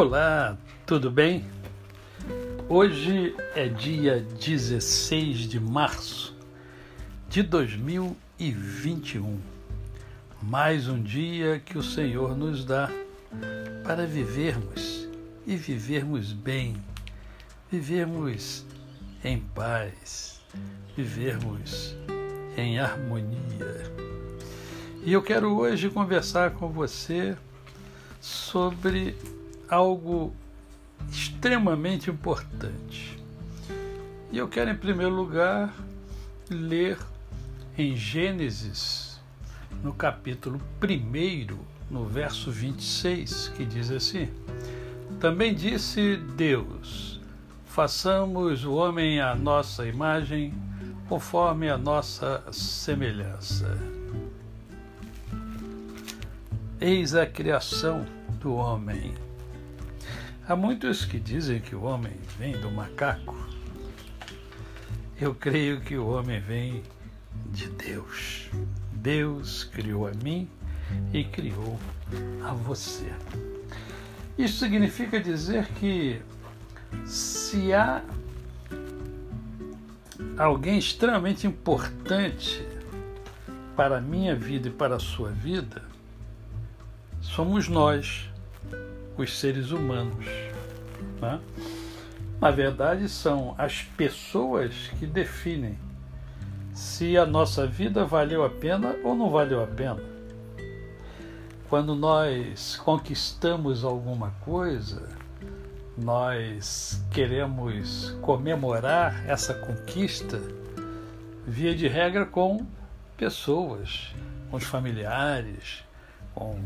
Olá, tudo bem? Hoje é dia 16 de março de 2021. Mais um dia que o Senhor nos dá para vivermos e vivermos bem, vivermos em paz, vivermos em harmonia. E eu quero hoje conversar com você sobre algo extremamente importante. E eu quero, em primeiro lugar, ler em Gênesis, no capítulo 1, no verso 26, que diz assim: Também disse Deus: façamos o homem à nossa imagem, conforme a nossa semelhança. Eis a criação do homem Há muitos que dizem que o homem vem do macaco. Eu creio que o homem vem de Deus. Deus criou a mim e criou a você. Isso significa dizer que se há alguém extremamente importante para a minha vida e para a sua vida, somos nós os seres humanos. Né? Na verdade, são as pessoas que definem se a nossa vida valeu a pena ou não valeu a pena. Quando nós conquistamos alguma coisa, nós queremos comemorar essa conquista, via de regra, com pessoas, com os familiares, com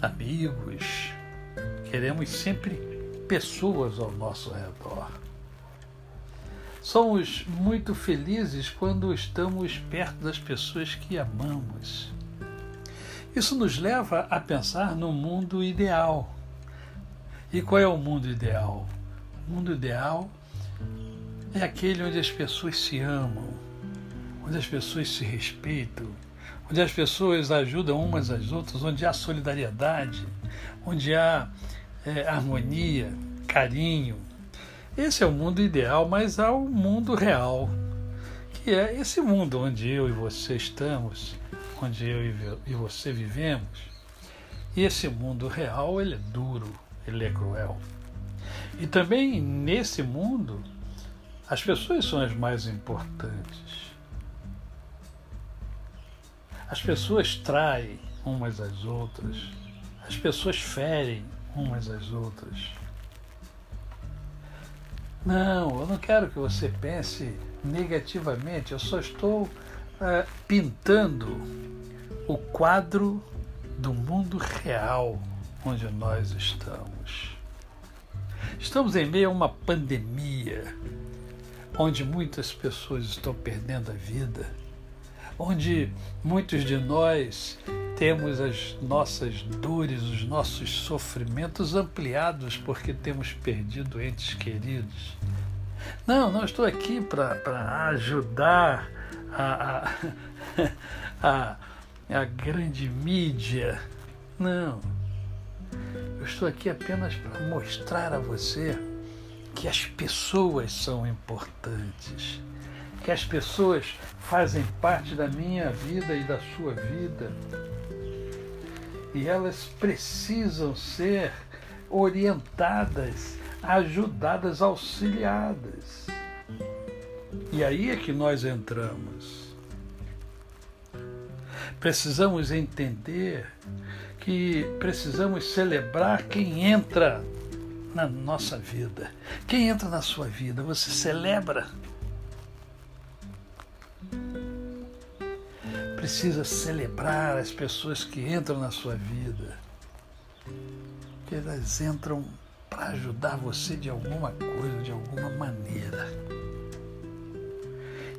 amigos, Queremos sempre pessoas ao nosso redor. Somos muito felizes quando estamos perto das pessoas que amamos. Isso nos leva a pensar no mundo ideal. E qual é o mundo ideal? O mundo ideal é aquele onde as pessoas se amam, onde as pessoas se respeitam, onde as pessoas ajudam umas às outras, onde há solidariedade, onde há é, harmonia, carinho. Esse é o mundo ideal, mas há o mundo real, que é esse mundo onde eu e você estamos, onde eu e você vivemos. E esse mundo real, ele é duro, ele é cruel. E também nesse mundo, as pessoas são as mais importantes. As pessoas traem umas às outras, as pessoas ferem umas às outras. Não, eu não quero que você pense negativamente, eu só estou uh, pintando o quadro do mundo real onde nós estamos. Estamos em meio a uma pandemia onde muitas pessoas estão perdendo a vida, onde muitos de nós temos as nossas dores, os nossos sofrimentos ampliados porque temos perdido entes queridos. Não, não estou aqui para ajudar a, a, a, a grande mídia. Não. Eu estou aqui apenas para mostrar a você que as pessoas são importantes, que as pessoas fazem parte da minha vida e da sua vida e elas precisam ser orientadas, ajudadas, auxiliadas. E aí é que nós entramos. Precisamos entender que precisamos celebrar quem entra na nossa vida. Quem entra na sua vida, você celebra. Precisa celebrar as pessoas que entram na sua vida, que elas entram para ajudar você de alguma coisa, de alguma maneira.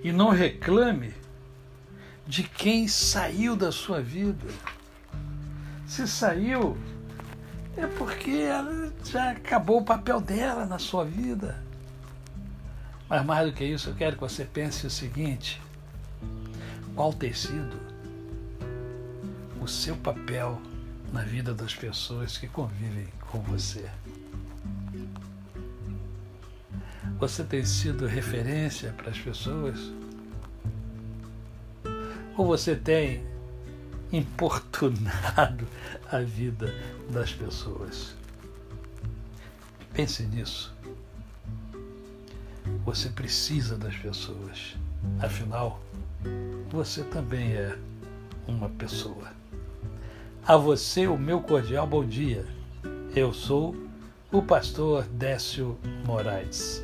E não reclame de quem saiu da sua vida. Se saiu, é porque ela já acabou o papel dela na sua vida. Mas mais do que isso, eu quero que você pense o seguinte: qual ter sido o seu papel na vida das pessoas que convivem com você. Você tem sido referência para as pessoas? Ou você tem importunado a vida das pessoas? Pense nisso. Você precisa das pessoas. Afinal, você também é uma pessoa. A você, o meu cordial bom dia. Eu sou o pastor Décio Moraes.